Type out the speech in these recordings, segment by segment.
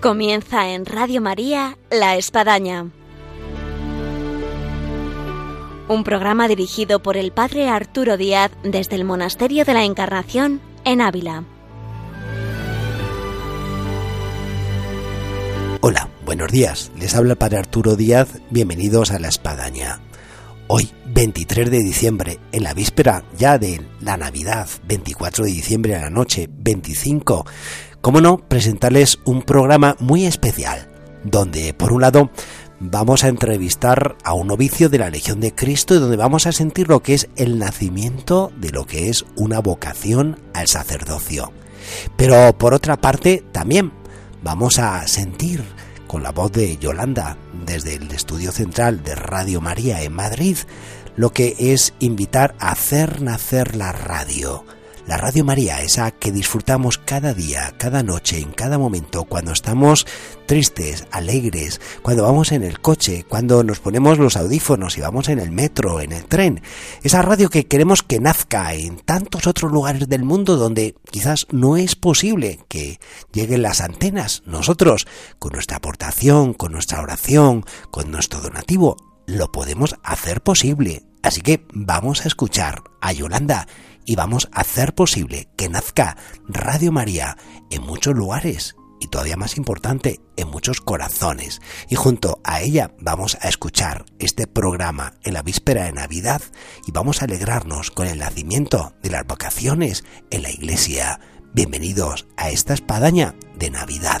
Comienza en Radio María La Espadaña. Un programa dirigido por el Padre Arturo Díaz desde el Monasterio de la Encarnación en Ávila. Hola, buenos días. Les habla el Padre Arturo Díaz. Bienvenidos a La Espadaña. Hoy, 23 de diciembre, en la víspera ya de la Navidad, 24 de diciembre a la noche, 25 cómo no, presentarles un programa muy especial, donde por un lado vamos a entrevistar a un novicio de la Legión de Cristo y donde vamos a sentir lo que es el nacimiento de lo que es una vocación al sacerdocio. Pero por otra parte también vamos a sentir con la voz de Yolanda desde el estudio central de Radio María en Madrid lo que es invitar a hacer nacer la radio la Radio María, esa que disfrutamos cada día, cada noche, en cada momento, cuando estamos tristes, alegres, cuando vamos en el coche, cuando nos ponemos los audífonos y vamos en el metro, en el tren. Esa radio que queremos que nazca en tantos otros lugares del mundo donde quizás no es posible que lleguen las antenas. Nosotros, con nuestra aportación, con nuestra oración, con nuestro donativo, lo podemos hacer posible. Así que vamos a escuchar a Yolanda y vamos a hacer posible que nazca Radio María en muchos lugares y todavía más importante, en muchos corazones. Y junto a ella vamos a escuchar este programa en la víspera de Navidad y vamos a alegrarnos con el nacimiento de las vacaciones en la iglesia. Bienvenidos a esta espadaña de Navidad.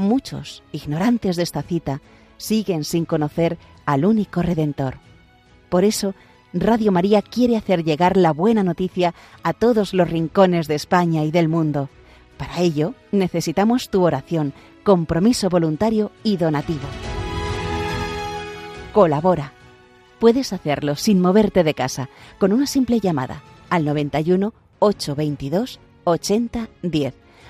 muchos, ignorantes de esta cita, siguen sin conocer al único Redentor. Por eso, Radio María quiere hacer llegar la buena noticia a todos los rincones de España y del mundo. Para ello, necesitamos tu oración, compromiso voluntario y donativo. Colabora. Puedes hacerlo sin moverte de casa, con una simple llamada al 91 822 8010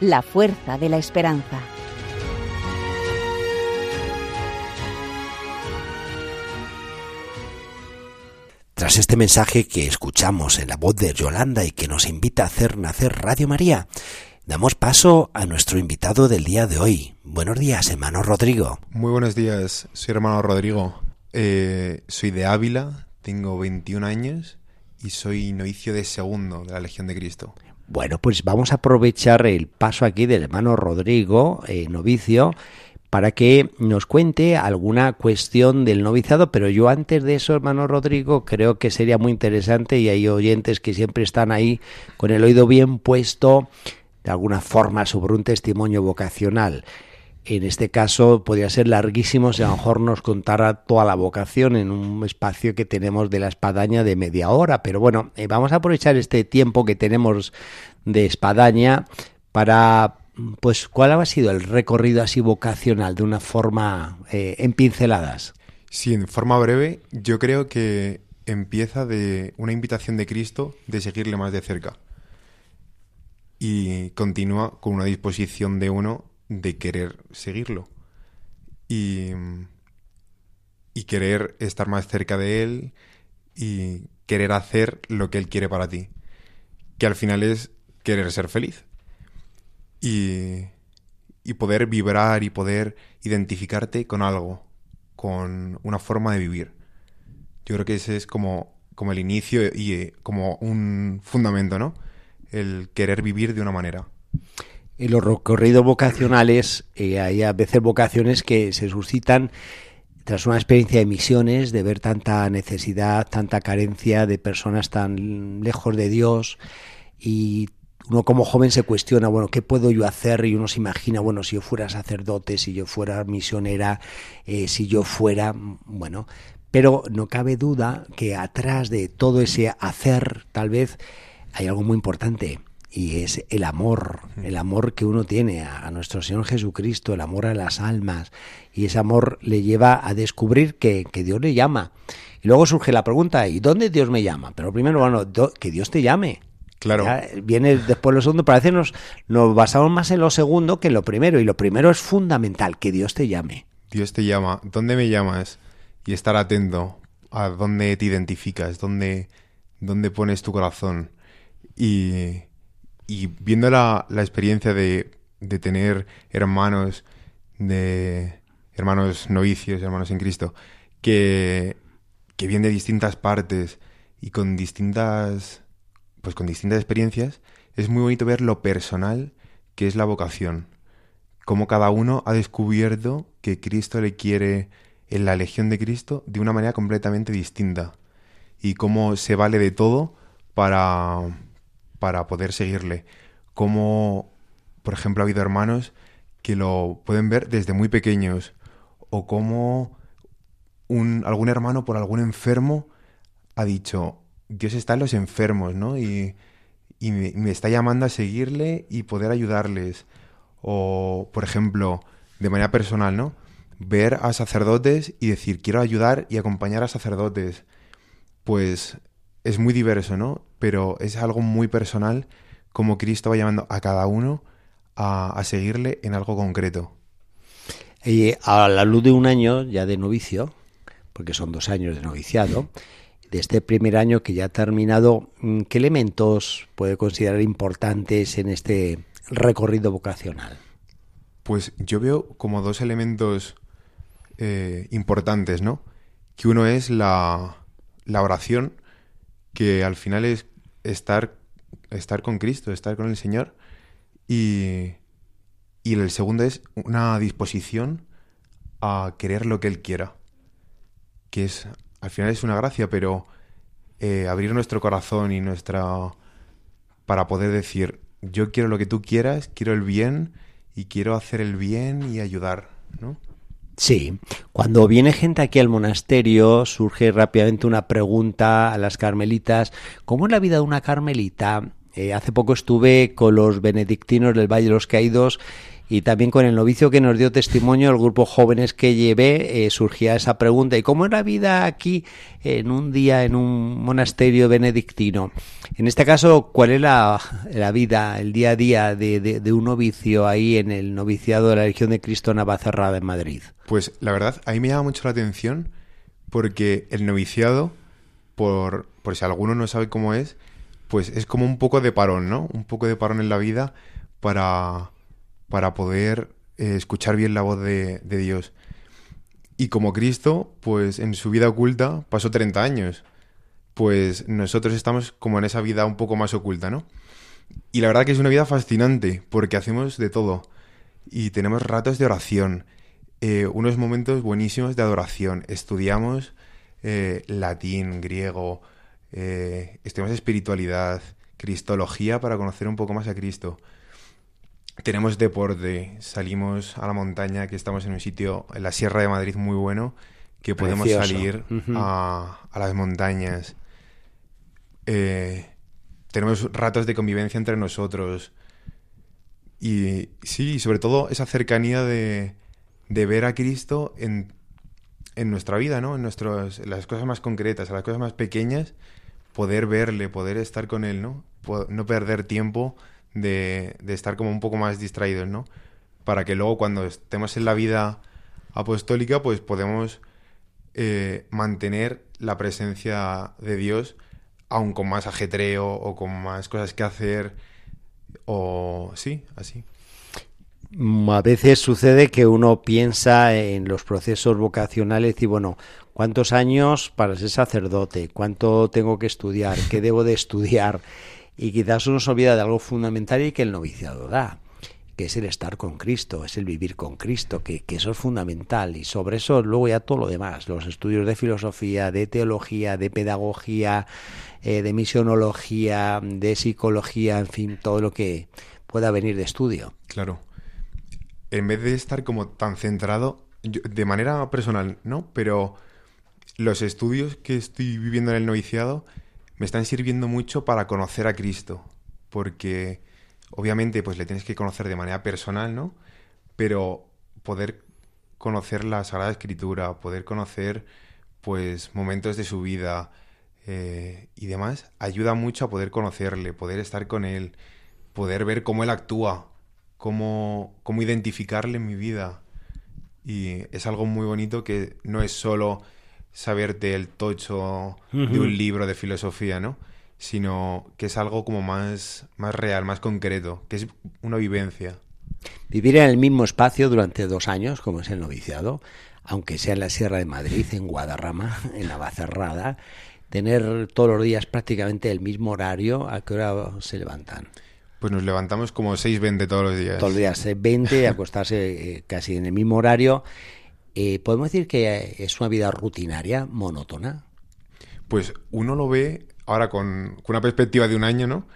la fuerza de la esperanza. Tras este mensaje que escuchamos en la voz de Yolanda y que nos invita a hacer nacer Radio María, damos paso a nuestro invitado del día de hoy. Buenos días, hermano Rodrigo. Muy buenos días, soy hermano Rodrigo. Eh, soy de Ávila, tengo 21 años y soy novicio de segundo de la Legión de Cristo. Bueno, pues vamos a aprovechar el paso aquí del hermano Rodrigo, eh, novicio, para que nos cuente alguna cuestión del noviciado, pero yo antes de eso, hermano Rodrigo, creo que sería muy interesante y hay oyentes que siempre están ahí con el oído bien puesto de alguna forma sobre un testimonio vocacional. En este caso podría ser larguísimo si a lo mejor nos contara toda la vocación en un espacio que tenemos de la espadaña de media hora. Pero bueno, eh, vamos a aprovechar este tiempo que tenemos de espadaña para, pues, ¿cuál ha sido el recorrido así vocacional de una forma eh, en pinceladas? Sí, en forma breve, yo creo que empieza de una invitación de Cristo de seguirle más de cerca. Y continúa con una disposición de uno de querer seguirlo y, y querer estar más cerca de él y querer hacer lo que él quiere para ti, que al final es querer ser feliz. Y, y poder vibrar y poder identificarte con algo, con una forma de vivir. Yo creo que ese es como, como el inicio y eh, como un fundamento, ¿no? El querer vivir de una manera. En los recorridos vocacionales eh, hay a veces vocaciones que se suscitan tras una experiencia de misiones, de ver tanta necesidad, tanta carencia de personas tan lejos de Dios y uno como joven se cuestiona, bueno, ¿qué puedo yo hacer? Y uno se imagina, bueno, si yo fuera sacerdote, si yo fuera misionera, eh, si yo fuera, bueno, pero no cabe duda que atrás de todo ese hacer, tal vez, hay algo muy importante, y es el amor, el amor que uno tiene a, nuestro Señor Jesucristo, el amor a las almas, y ese amor le lleva a descubrir que, Dios le llama. Y luego surge la pregunta, ¿y dónde Dios me llama? Pero primero, bueno, que Dios te llame. Claro. viene después lo segundo, parece nos, nos basamos más en lo segundo que en lo primero, y lo primero es fundamental, que Dios te llame. Dios te llama, ¿dónde me llamas? Y estar atento a dónde te identificas, dónde, dónde pones tu corazón. Y, y viendo la, experiencia de, tener hermanos, de hermanos novicios, hermanos en Cristo, que, que vienen de distintas partes y con distintas, pues con distintas experiencias, es muy bonito ver lo personal que es la vocación. Cómo cada uno ha descubierto que Cristo le quiere en la legión de Cristo de una manera completamente distinta. Y cómo se vale de todo para, para poder seguirle. Como, por ejemplo, ha habido hermanos que lo pueden ver desde muy pequeños. O como un, algún hermano por algún enfermo ha dicho, Dios está en los enfermos, ¿no? Y, y me, me, está llamando a seguirle y poder ayudarles. O, por ejemplo, de manera personal, ¿no? Ver a sacerdotes y decir, quiero ayudar y acompañar a sacerdotes. Pues es muy diverso, ¿no? Pero es algo muy personal como Cristo va llamando a cada uno a, seguirle en algo concreto. Y a la luz de un año ya de novicio, porque son dos años de noviciado, de este primer año que ya ha terminado, ¿qué elementos puede considerar importantes en este recorrido vocacional? Pues yo veo como dos elementos eh, importantes, ¿no? Que uno es la, la oración, que al final es estar, estar con Cristo, estar con el Señor. Y, y el segundo es una disposición a querer lo que Él quiera. Que es, al final es una gracia, pero eh, abrir nuestro corazón y nuestra... para poder decir, yo quiero lo que tú quieras, quiero el bien y quiero hacer el bien y ayudar, ¿no? Sí, cuando viene gente aquí al monasterio surge rápidamente una pregunta a las carmelitas, ¿cómo es la vida de una carmelita? Eh, hace poco estuve con los benedictinos del Valle de los Caídos y también con el novicio que nos dio testimonio, el grupo jóvenes que llevé, eh, surgía esa pregunta, ¿y cómo es la vida aquí en un día en un monasterio benedictino? En este caso, ¿cuál es la, vida, el día a día de, un novicio ahí en el noviciado de la Legión de Cristo Navacerrada en Madrid? Pues la verdad, a mí me llama mucho la atención porque el noviciado, por, por si alguno no sabe cómo es, pues es como un poco de parón, ¿no? Un poco de parón en la vida para para poder eh, escuchar bien la voz de, Dios. Y como Cristo, pues en su vida oculta pasó 30 años. Pues nosotros estamos como en esa vida un poco más oculta, ¿no? Y la verdad que es una vida fascinante, porque hacemos de todo. Y tenemos ratos de oración, eh, unos momentos buenísimos de adoración. Estudiamos eh, latín, griego, estudiamos espiritualidad, cristología para conocer un poco más a Cristo tenemos deporte, salimos a la montaña, que estamos en un sitio, en la Sierra de Madrid muy bueno, que podemos salir a, las montañas. Eh, tenemos ratos de convivencia entre nosotros. Y sí, sobre todo esa cercanía de, de ver a Cristo en, en, nuestra vida, ¿no? En, nuestros, las cosas más concretas, las cosas más pequeñas, poder verle, poder estar con Él, ¿no? no perder tiempo de, estar como un poco más distraídos, ¿no? Para que luego cuando estemos en la vida apostólica, pues podemos eh, mantener la presencia de Dios aún con más ajetreo o con más cosas que hacer o sí, así. Mm, a veces sucede que uno piensa en los procesos vocacionales y bueno, ¿cuántos años para ser sacerdote? ¿Cuánto tengo que estudiar? ¿Qué debo de estudiar? Y quizás uno se olvida de algo fundamental y que el noviciado da, que es el estar con Cristo, es el vivir con Cristo, que, eso es fundamental. Y sobre eso luego ya todo lo demás, los estudios de filosofía, de teología, de pedagogía, eh, de misionología, de psicología, en fin, todo lo que pueda venir de estudio. Claro. En vez de estar como tan centrado, de manera personal, ¿no? Pero los estudios que estoy viviendo en el noviciado me están sirviendo mucho para conocer a Cristo, porque obviamente pues le tienes que conocer de manera personal, ¿no? Pero poder conocer la Sagrada Escritura, poder conocer pues momentos de su vida eh, y demás, ayuda mucho a poder conocerle, poder estar con él, poder ver cómo él actúa, cómo, cómo identificarle en mi vida. Y es algo muy bonito que no es solo saberte el tocho de un libro de filosofía, ¿no? Sino que es algo como más, más real, más concreto, que es una vivencia. Vivir en el mismo espacio durante dos años, como es el noviciado, aunque sea en la Sierra de Madrid, en Guadarrama, en Navacerrada, tener todos los días prácticamente el mismo horario, ¿a qué hora se levantan? Pues nos levantamos como 6.20 todos los días. Todos los días, 6.20, acostarse eh, casi en el mismo horario eh, ¿Podemos decir que es una vida rutinaria, monótona? Pues uno lo ve ahora con, una perspectiva de un año, ¿no?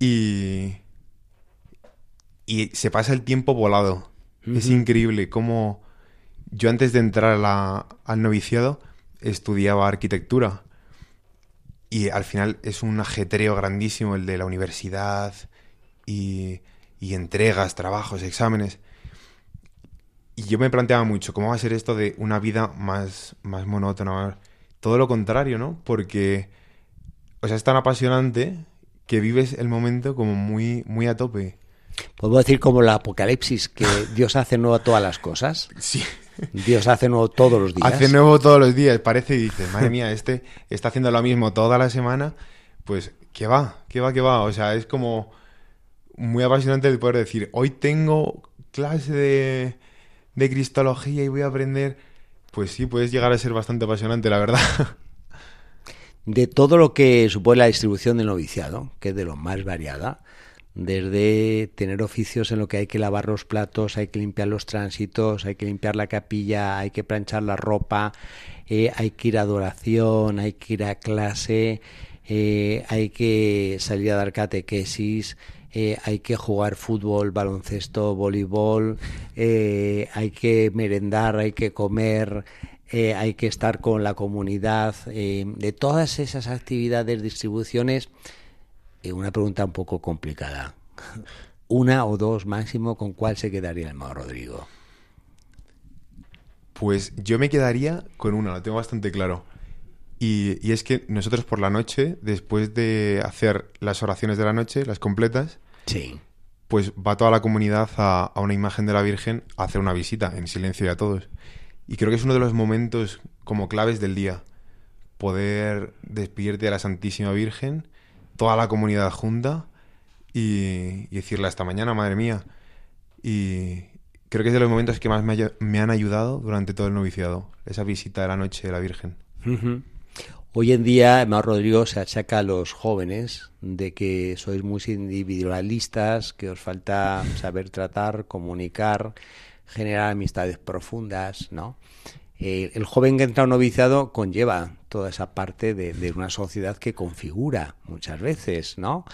Y, y se pasa el tiempo volado. Es increíble cómo yo antes de entrar al noviciado estudiaba arquitectura. Y al final es un ajetreo grandísimo el de la universidad y, y entregas, trabajos, exámenes. Y yo me planteaba mucho, ¿cómo va a ser esto de una vida más, más monótona? Todo lo contrario, ¿no? Porque, o sea, es tan apasionante que vives el momento como muy, muy a tope. Podemos decir como la apocalipsis, que Dios hace nuevo todas las cosas. Sí. Dios hace nuevo todos los días. Hace nuevo todos los días, parece y dices, madre mía, este está haciendo lo mismo toda la semana, pues, ¿qué va? ¿Qué va? ¿Qué va? O sea, es como muy apasionante el poder decir, hoy tengo clase de de cristología y voy a aprender, pues sí, puedes llegar a ser bastante apasionante, la verdad. De todo lo que supone la distribución del noviciado, que es de lo más variada, desde tener oficios en lo que hay que lavar los platos, hay que limpiar los tránsitos, hay que limpiar la capilla, hay que planchar la ropa, eh, hay que ir a adoración, hay que ir a clase, eh, hay que salir a dar catequesis, eh, hay que jugar fútbol, baloncesto, voleibol, eh, hay que merendar, hay que comer, eh, hay que estar con la comunidad. de todas esas actividades, distribuciones, una pregunta un poco complicada. Una o dos máximo, ¿con cuál se quedaría el hermano Rodrigo? Pues yo me quedaría con una, lo tengo bastante claro. Y, es que nosotros por la noche, después de hacer las oraciones de la noche, las completas, sí. pues va toda la comunidad a, una imagen de la Virgen a hacer una visita en silencio y a todos. Y creo que es uno de los momentos como claves del día. Poder despedirte de la Santísima Virgen, toda la comunidad junta y, decirle hasta mañana, madre mía. Y creo que es de los momentos que más me, han ayudado durante todo el noviciado, esa visita de la noche de la Virgen. Hoy en día, Mar Rodrigo se achaca a los jóvenes de que sois muy individualistas, que os falta saber tratar, comunicar, generar amistades profundas, ¿no? Eh, el joven que entra a un noviciado conlleva toda esa parte de, una sociedad que configura muchas veces, ¿no?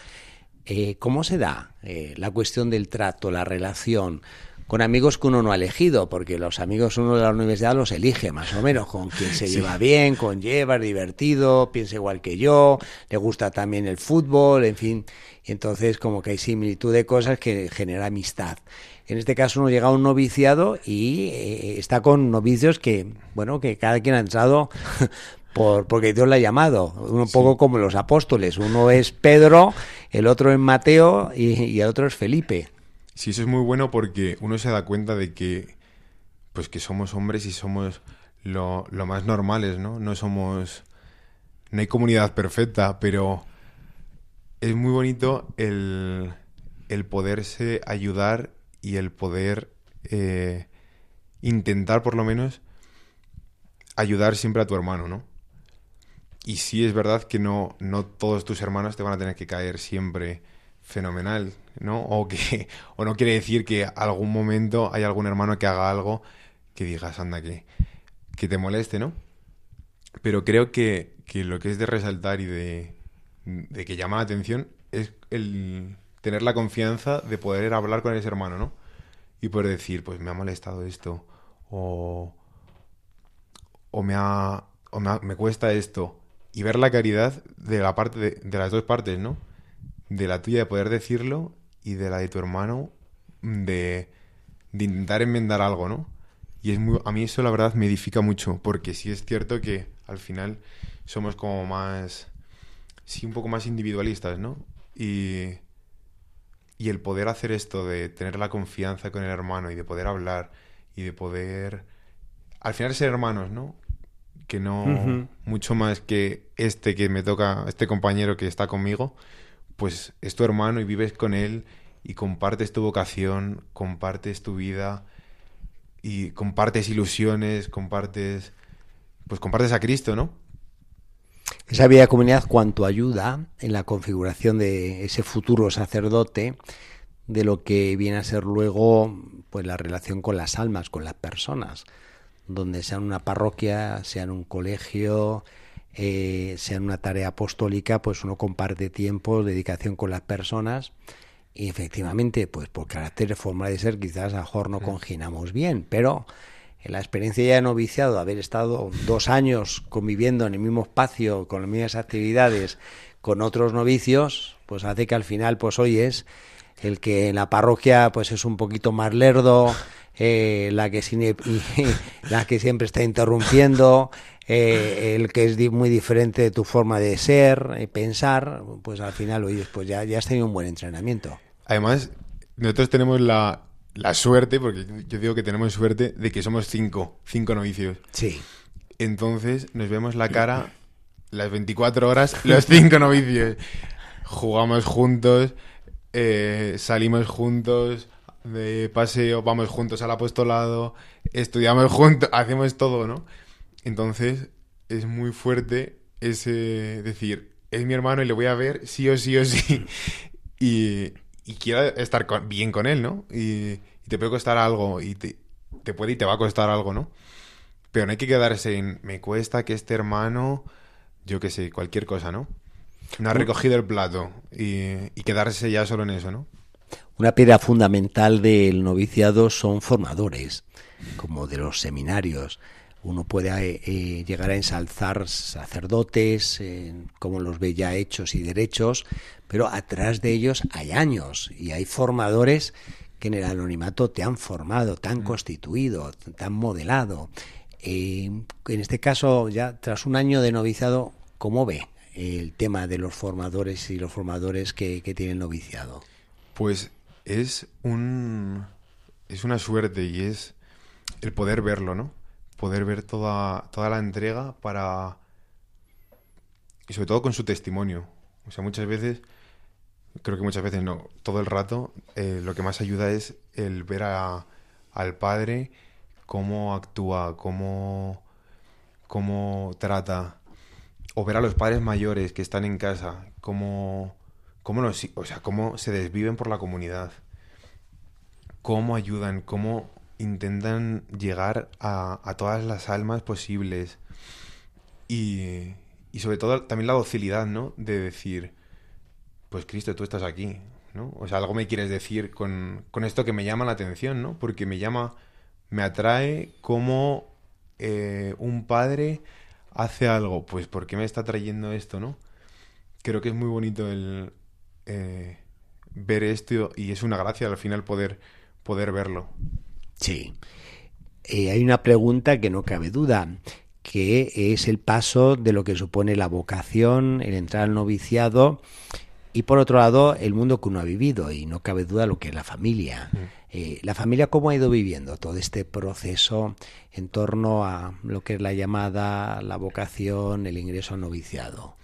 Eh, ¿Cómo se da eh, la cuestión del trato, la relación? Con amigos que uno no ha elegido, porque los amigos uno de la universidad los elige más o menos, con quien se lleva bien, con lleva, es divertido, piensa igual que yo, le gusta también el fútbol, en fin, y entonces como que hay similitud de cosas que genera amistad. En este caso uno llega a un noviciado y eh, está con novicios que, bueno, que cada quien ha entrado por, porque Dios le ha llamado, un poco como los apóstoles, uno es Pedro, el otro es Mateo y, y el otro es Felipe. Sí, eso es muy bueno porque uno se da cuenta de que, pues que somos hombres y somos lo, lo más normales, ¿no? No somos, no hay comunidad perfecta, pero es muy bonito el, el poderse ayudar y el poder eh, intentar por lo menos ayudar siempre a tu hermano, ¿no? Y sí es verdad que no, no todos tus hermanos te van a tener que caer siempre fenomenal, ¿no? O que o no quiere decir que algún momento hay algún hermano que haga algo que digas, anda, que, que te moleste, ¿no? Pero creo que, que lo que es de resaltar y de, de que llama la atención es el tener la confianza de poder hablar con ese hermano, ¿no? Y poder decir, pues me ha molestado esto, o, o, me, ha, o me, cuesta esto, y ver la caridad de la parte de, de, las dos partes, ¿no? De la tuya de poder decirlo y de la de tu hermano de, de intentar enmendar algo, ¿no? Y es muy, a mí eso la verdad me edifica mucho, porque sí es cierto que al final somos como más, sí, un poco más individualistas, ¿no? Y, y el poder hacer esto de tener la confianza con el hermano y de poder hablar y de poder, al final ser hermanos, ¿no? Que no, mucho más que este que me toca, este compañero que está conmigo, pues es tu hermano y vives con él y compartes tu vocación, compartes tu vida y compartes ilusiones, compartes, pues compartes a Cristo, ¿no? Esa vida de comunidad cuanto ayuda en la configuración de ese futuro sacerdote, de lo que viene a ser luego pues la relación con las almas, con las personas, donde sea una parroquia, sea un colegio, eh, sea una tarea apostólica, pues uno comparte tiempo, dedicación con las personas y efectivamente, pues por carácter, forma de ser, quizás a mejor no conginamos bien, pero en la experiencia ya de noviciado, haber estado dos años conviviendo en el mismo espacio, con las mismas actividades, con otros novicios, pues hace que al final, pues hoy es el que en la parroquia pues es un poquito más lerdo, eh, la, que la que siempre está interrumpiendo, eh, el que es muy diferente de tu forma de ser y pensar, pues al final, oye, pues ya, ya has tenido un buen entrenamiento. Además, nosotros tenemos la, la suerte, porque yo digo que tenemos suerte, de que somos cinco, cinco novicios. Sí. Entonces nos vemos la cara las 24 horas, los cinco novicios. Jugamos juntos, eh, salimos juntos, de paseo, vamos juntos al apostolado, estudiamos juntos, hacemos todo, ¿no? Entonces es muy fuerte ese decir, es mi hermano y le voy a ver sí o sí o sí. y, y quiero estar bien con él, ¿no? Y, te puede costar algo y te, puede y te va a costar algo, ¿no? Pero no hay que quedarse en, me cuesta que este hermano, yo qué sé, cualquier cosa, ¿no? No ha recogido el plato y, y quedarse ya solo en eso, ¿no? Una piedra fundamental del noviciado son formadores, como de los seminarios. Uno puede eh, eh, llegar a ensalzar sacerdotes, como los ve ya hechos y derechos, pero atrás de ellos hay años y hay formadores que en el anonimato te han formado, te han mm. constituido, te han modelado. Eh, en este caso, ya tras un año de noviciado, ¿cómo ve el tema de los formadores y los formadores que, que tienen noviciado? Pues es un es una suerte y es el poder verlo, ¿no? Poder ver toda, toda la entrega para... Y sobre todo con su testimonio. O sea, muchas veces, creo que muchas veces no, todo el rato, eh, lo que más ayuda es el ver a, al padre cómo actúa, cómo, cómo trata. O ver a los padres mayores que están en casa, cómo, cómo, o sea, cómo se desviven por la comunidad. Cómo ayudan, cómo intentan llegar a, todas las almas posibles y, y, sobre todo también la docilidad, ¿no? De decir, pues Cristo, tú estás aquí, ¿no? O sea, algo me quieres decir con, con esto que me llama la atención, ¿no? Porque me llama, me atrae como eh, un padre hace algo, pues ¿por qué me está trayendo esto, no? Creo que es muy bonito el eh, ver esto y es una gracia al final poder, poder verlo. Sí. Eh, hay una pregunta que no cabe duda, que es el paso de lo que supone la vocación, el entrar al noviciado y por otro lado el mundo que uno ha vivido y no cabe duda lo que es la familia. Mm. Eh, la familia cómo ha ido viviendo todo este proceso en torno a lo que es la llamada, la vocación, el ingreso al noviciado.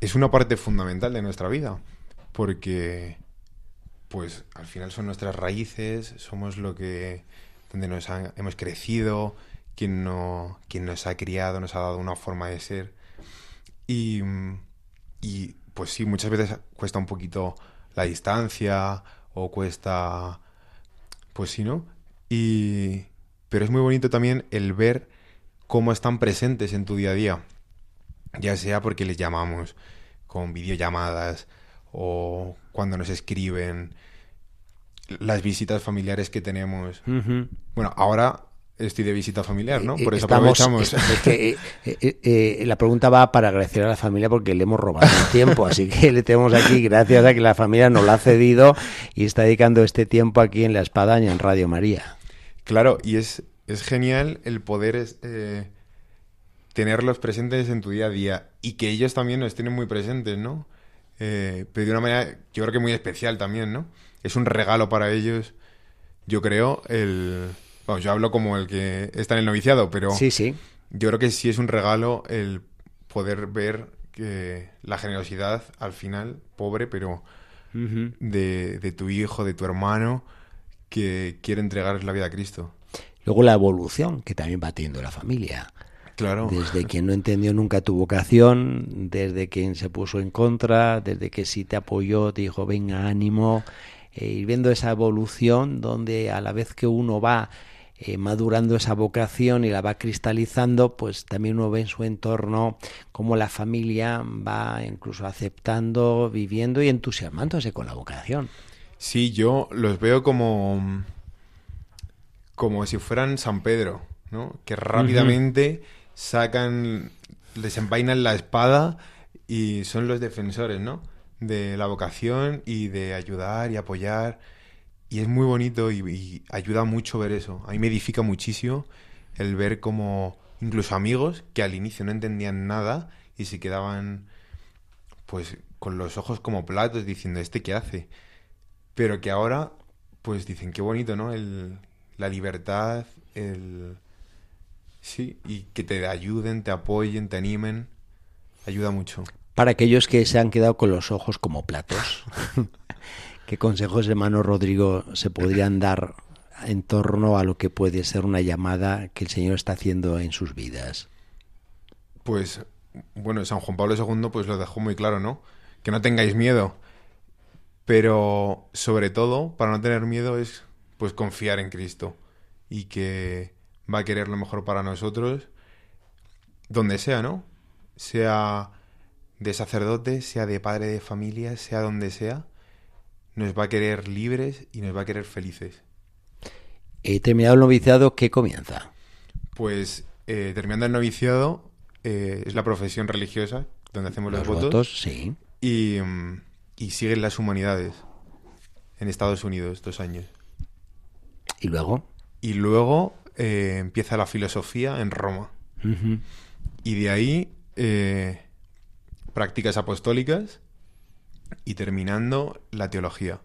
Es una parte fundamental de nuestra vida porque pues al final son nuestras raíces, somos lo que, donde nos hemos crecido, quien, no, quien nos ha criado, nos ha dado una forma de ser. Y, y pues sí, muchas veces cuesta un poquito la distancia o cuesta, pues sí, ¿no? Y, pero es muy bonito también el ver cómo están presentes en tu día a día, ya sea porque les llamamos con videollamadas o cuando nos escriben, las visitas familiares que tenemos. Bueno, ahora estoy de visita familiar, ¿no? Por eso aprovechamos. que, eh, eh, la pregunta va para agradecer a la familia porque le hemos robado el tiempo, así que le tenemos aquí gracias a que la familia nos lo ha cedido y está dedicando este tiempo aquí en La Espadaña, en Radio María. Claro, y es, es genial el poder eh, tenerlos presentes en tu día a día y que ellos también nos tienen muy presentes, ¿no? pero de una manera, yo creo que muy especial también, ¿no? Es un regalo para ellos, yo creo, el bueno, yo hablo como el que está en el noviciado, pero sí, sí. yo creo que sí es un regalo el poder ver que la generosidad al final, pobre, pero de, de, tu hijo, de tu hermano, que quiere entregar la vida a Cristo. Luego la evolución que también va teniendo la familia. Claro. Desde quien no entendió nunca tu vocación, desde quien se puso en contra, desde que sí te apoyó, te dijo, venga, ánimo, e ir viendo esa evolución donde a la vez que uno va eh, madurando esa vocación y la va cristalizando, pues también uno ve en su entorno cómo la familia va incluso aceptando, viviendo y entusiasmándose con la vocación. Sí, yo los veo como como si fueran San Pedro, ¿no? Que rápidamente sacan, desenvainan la espada y son los defensores, ¿no? De la vocación y de ayudar y apoyar y es muy bonito y, ayuda mucho ver eso. A mí me edifica muchísimo el ver como incluso amigos que al inicio no entendían nada y se quedaban pues con los ojos como platos diciendo este qué hace. Pero que ahora pues dicen qué bonito, ¿no? El, la libertad, el... Sí, y que te ayuden, te apoyen, te animen, ayuda mucho. Para aquellos que se han quedado con los ojos como platos. ¿Qué consejos, hermano Rodrigo, se podrían dar en torno a lo que puede ser una llamada que el Señor está haciendo en sus vidas? Pues, bueno, San Juan Pablo II pues lo dejó muy claro, ¿no? Que no tengáis miedo. Pero, sobre todo, para no tener miedo es, pues, confiar en Cristo. Y que va a querer lo mejor para nosotros, donde sea, ¿no? Sea de sacerdote, sea de padre de familia, sea donde sea nos va a querer libres y nos va a querer felices. He terminado el noviciado, ¿qué comienza? Pues eh, terminando el noviciado eh, es la profesión religiosa donde hacemos los, votos, sí. y, mm, y, siguen las humanidades en Estados Unidos dos años. ¿Y luego? Y luego eh, empieza la filosofía en Roma. Y de ahí prácticas apostólicas y terminando la teología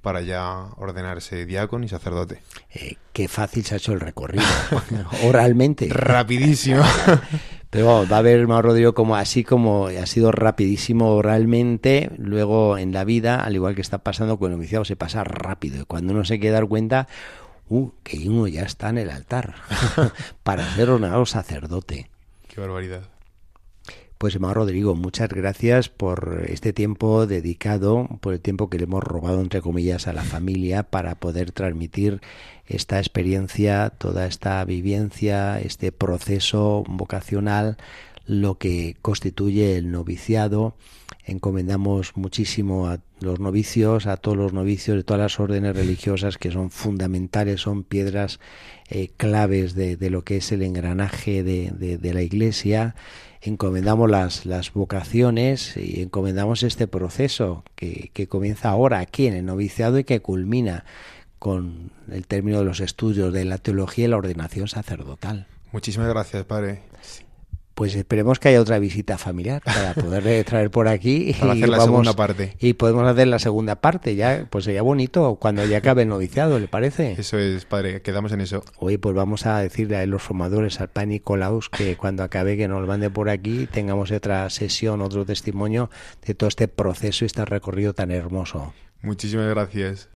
para ya ordenarse diácono y sacerdote. Eh, qué fácil se ha hecho el recorrido, oralmente. Rapidísimo. Pero va a ver, Mauro Rodrigo, como así como ha sido rapidísimo oralmente, luego en la vida, al igual que está pasando con el noviciado, se pasa rápido. Y cuando uno se quiere dar cuenta, uh, que uno ya está en el altar para ser ordenado sacerdote. Qué barbaridad. Pues hermano Rodrigo, muchas gracias por este tiempo dedicado, por el tiempo que le hemos robado, entre comillas, a la familia para poder transmitir esta experiencia, toda esta vivencia, este proceso vocacional, lo que constituye el noviciado. Encomendamos muchísimo a los novicios, a todos los novicios de todas las órdenes religiosas que son fundamentales, son piedras eh, claves de, lo que es el engranaje de, de la Iglesia encomendamos las, las vocaciones y encomendamos este proceso que, que comienza ahora aquí en el noviciado y que culmina con el término de los estudios de la teología y la ordenación sacerdotal. Muchísimas gracias, padre. Pues esperemos que haya otra visita familiar para poderle traer por aquí para y hacer la segunda parte. Y podemos hacer la segunda parte, ya pues sería bonito cuando ya acabe el noviciado, ¿le parece? Eso es, padre, quedamos en eso. Oye, pues vamos a decirle a los formadores, al Pan Nicolaus, que cuando acabe que nos mande por aquí, tengamos otra sesión, otro testimonio de todo este proceso y este recorrido tan hermoso. Muchísimas gracias.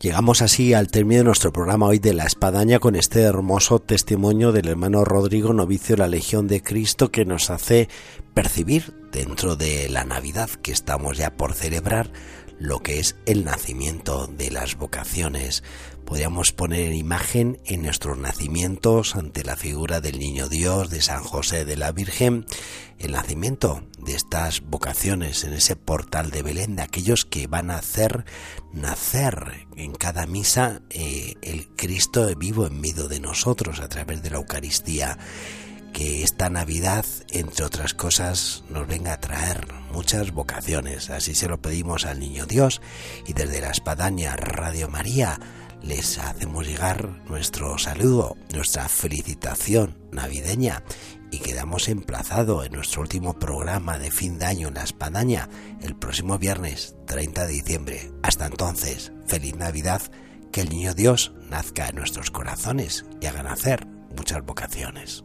Llegamos así al término de nuestro programa hoy de la espadaña con este hermoso testimonio del hermano Rodrigo, novicio de la Legión de Cristo, que nos hace percibir dentro de la Navidad que estamos ya por celebrar lo que es el nacimiento de las vocaciones. Podríamos poner en imagen en nuestros nacimientos ante la figura del Niño Dios, de San José, de la Virgen, el nacimiento de estas vocaciones en ese portal de Belén, de aquellos que van a hacer nacer en cada misa eh, el Cristo vivo en medio de nosotros a través de la Eucaristía que esta Navidad, entre otras cosas, nos venga a traer muchas vocaciones. Así se lo pedimos al Niño Dios y desde la Espadaña Radio María les hacemos llegar nuestro saludo, nuestra felicitación navideña y quedamos emplazados en nuestro último programa de fin de año en la Espadaña el próximo viernes 30 de diciembre. Hasta entonces, feliz Navidad, que el Niño Dios nazca en nuestros corazones y haga nacer muchas vocaciones.